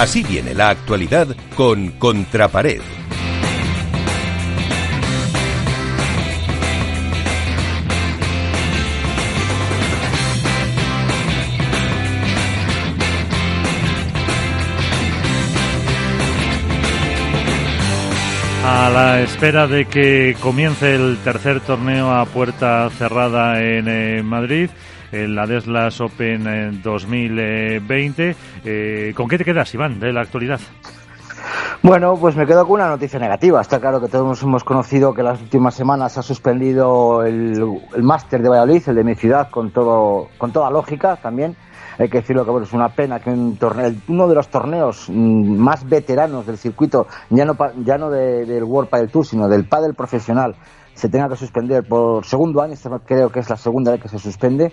Así viene la actualidad con Contrapared. A la espera de que comience el tercer torneo a puerta cerrada en eh, Madrid, en la Deslas Open 2020, eh, ¿con qué te quedas, Iván, de la actualidad? Bueno, pues me quedo con una noticia negativa. Está claro que todos hemos conocido que las últimas semanas ha suspendido el, el máster de Valladolid, el de mi ciudad, con todo, con toda lógica también. Hay que decirlo que bueno, es una pena que un torneo, uno de los torneos mm, más veteranos del circuito, ya no, ya no del World Padel Tour, sino del Padel profesional, se tenga que suspender por segundo año, creo que es la segunda vez que se suspende,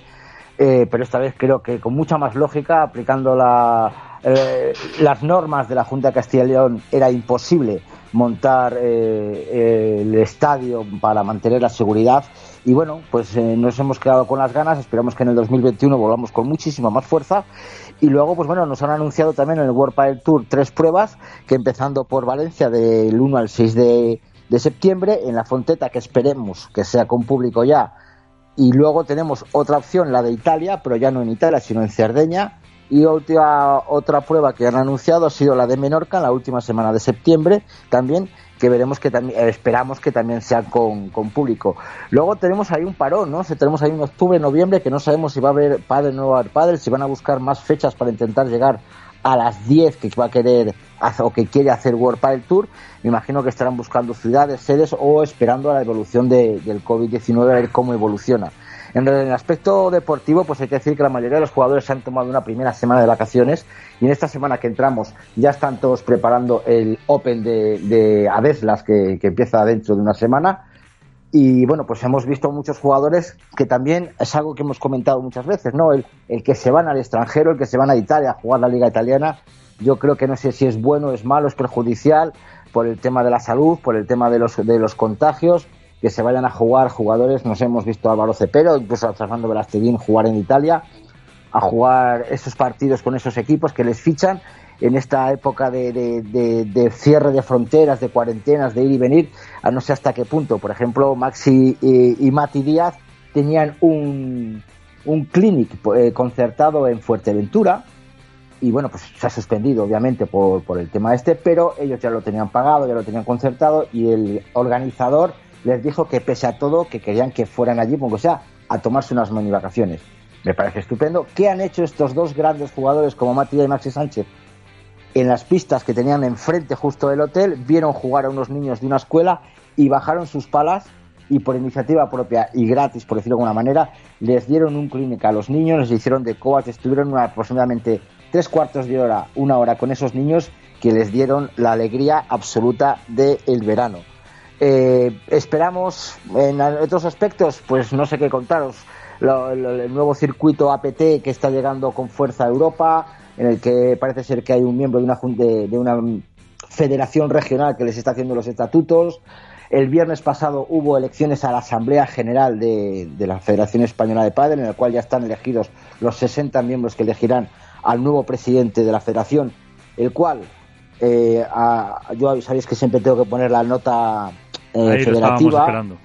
eh, pero esta vez creo que con mucha más lógica, aplicando la, eh, las normas de la Junta de Castilla y León, era imposible montar eh, el estadio para mantener la seguridad. Y bueno, pues eh, nos hemos quedado con las ganas, esperamos que en el 2021 volvamos con muchísima más fuerza. Y luego pues bueno, nos han anunciado también en el World Padel Tour tres pruebas que empezando por Valencia del 1 al 6 de, de septiembre, en la Fonteta que esperemos que sea con público ya. Y luego tenemos otra opción, la de Italia, pero ya no en Italia, sino en Cerdeña. Y última, otra prueba que han anunciado ha sido la de Menorca, la última semana de septiembre, también que veremos que también eh, esperamos que también sea con, público. Luego tenemos ahí un parón, ¿no? Tenemos ahí un octubre, noviembre que no sabemos si va a haber padre o no va a haber padre, si van a buscar más fechas para intentar llegar a las 10 que va a querer o que quiere hacer World Padel Tour. Me imagino que estarán buscando ciudades, sedes o esperando a la evolución de, del COVID-19 a ver cómo evoluciona. En el aspecto deportivo, pues hay que decir que la mayoría de los jugadores se han tomado una primera semana de vacaciones y en esta semana que entramos ya están todos preparando el Open de, de Adeslas que, que empieza dentro de una semana. Y bueno, pues hemos visto muchos jugadores que también es algo que hemos comentado muchas veces, ¿no? El, el, que se van al extranjero, el que se van a Italia a jugar la Liga Italiana, yo creo que no sé si es bueno, es malo, es perjudicial por el tema de la salud, por el tema de los, de los contagios que se vayan a jugar jugadores, nos hemos visto a Álvaro Cepero, incluso a Fernando Velasteguín jugar en Italia, a jugar esos partidos con esos equipos que les fichan en esta época de, de, cierre de fronteras, de cuarentenas, de ir y venir, a no sé hasta qué punto. Por ejemplo, Maxi y, Mati Díaz tenían un, un clinic eh, concertado en Fuerteventura, y bueno, pues se ha suspendido obviamente por, por el tema este, pero ellos ya lo tenían pagado, ya lo tenían concertado y el organizador les dijo que pese a todo, que querían que fueran allí, como sea, a tomarse unas mini vacaciones. Me parece estupendo. ¿Qué han hecho estos dos grandes jugadores como Matías y Maxi Sánchez? En las pistas que tenían enfrente justo del hotel, vieron jugar a unos niños de una escuela y bajaron sus palas y por iniciativa propia y gratis, por decirlo de alguna manera, les dieron un clínica a los niños, les hicieron de coas, estuvieron aproximadamente tres cuartos de hora, una hora con esos niños que les dieron la alegría absoluta del verano. Eh, esperamos en otros aspectos, pues no sé qué contaros. el nuevo circuito APT que está llegando con fuerza a Europa, en el que parece ser que hay un miembro de una, de, de una federación regional que les está haciendo los estatutos. El viernes pasado hubo elecciones a la Asamblea General de, la Federación Española de Padres, en el cual ya están elegidos los 60 miembros que elegirán al nuevo presidente de la federación, el cual, eh, yo sabéis que siempre tengo que poner la nota eh, federativa. Esperando.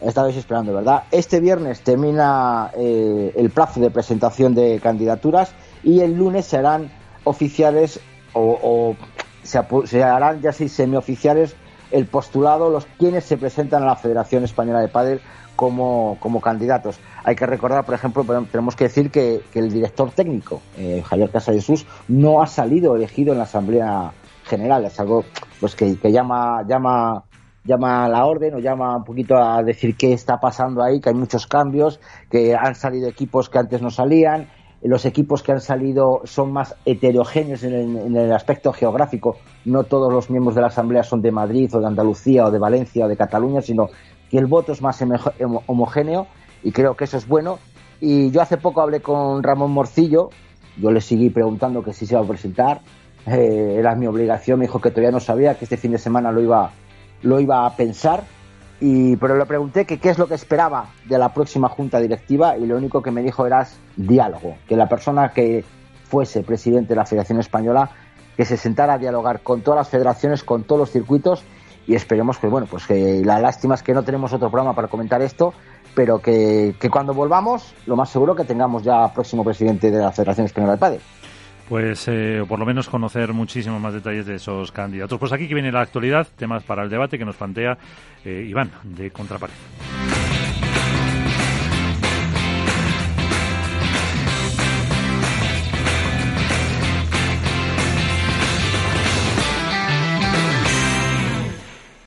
Estabais esperando, ¿verdad? Este viernes termina eh, el plazo de presentación de candidaturas y el lunes serán oficiales o, se, harán ya sí semioficiales el postulado, los quienes se presentan a la Federación Española de Padel como, como candidatos. Hay que recordar, por ejemplo, tenemos que decir que, el director técnico, eh, Javier Casa Jesús, no ha salido elegido en la Asamblea General. Es algo pues que, que llama, llama llama a la orden o llama un poquito a decir qué está pasando ahí, que hay muchos cambios, que han salido equipos que antes no salían, los equipos que han salido son más heterogéneos en el, aspecto geográfico, no todos los miembros de la Asamblea son de Madrid o de Andalucía o de Valencia o de Cataluña, sino que el voto es más homogéneo y creo que eso es bueno. Y yo hace poco hablé con Ramón Morcillo, yo le seguí preguntando que si se iba a presentar, eh, era mi obligación, me dijo que todavía no sabía, que este fin de semana lo iba lo iba a pensar, y, pero le pregunté que qué es lo que esperaba de la próxima junta directiva y lo único que me dijo era diálogo, que la persona que fuese presidente de la Federación Española que se sentara a dialogar con todas las federaciones, con todos los circuitos y esperemos que, bueno, pues que la lástima es que no tenemos otro programa para comentar esto, pero que, que cuando volvamos, lo más seguro que tengamos ya próximo presidente de la Federación Española de Padre. Pues eh, por lo menos conocer muchísimos más detalles de esos candidatos. Pues aquí que viene la actualidad, temas para el debate que nos plantea eh, Iván de Contrapared.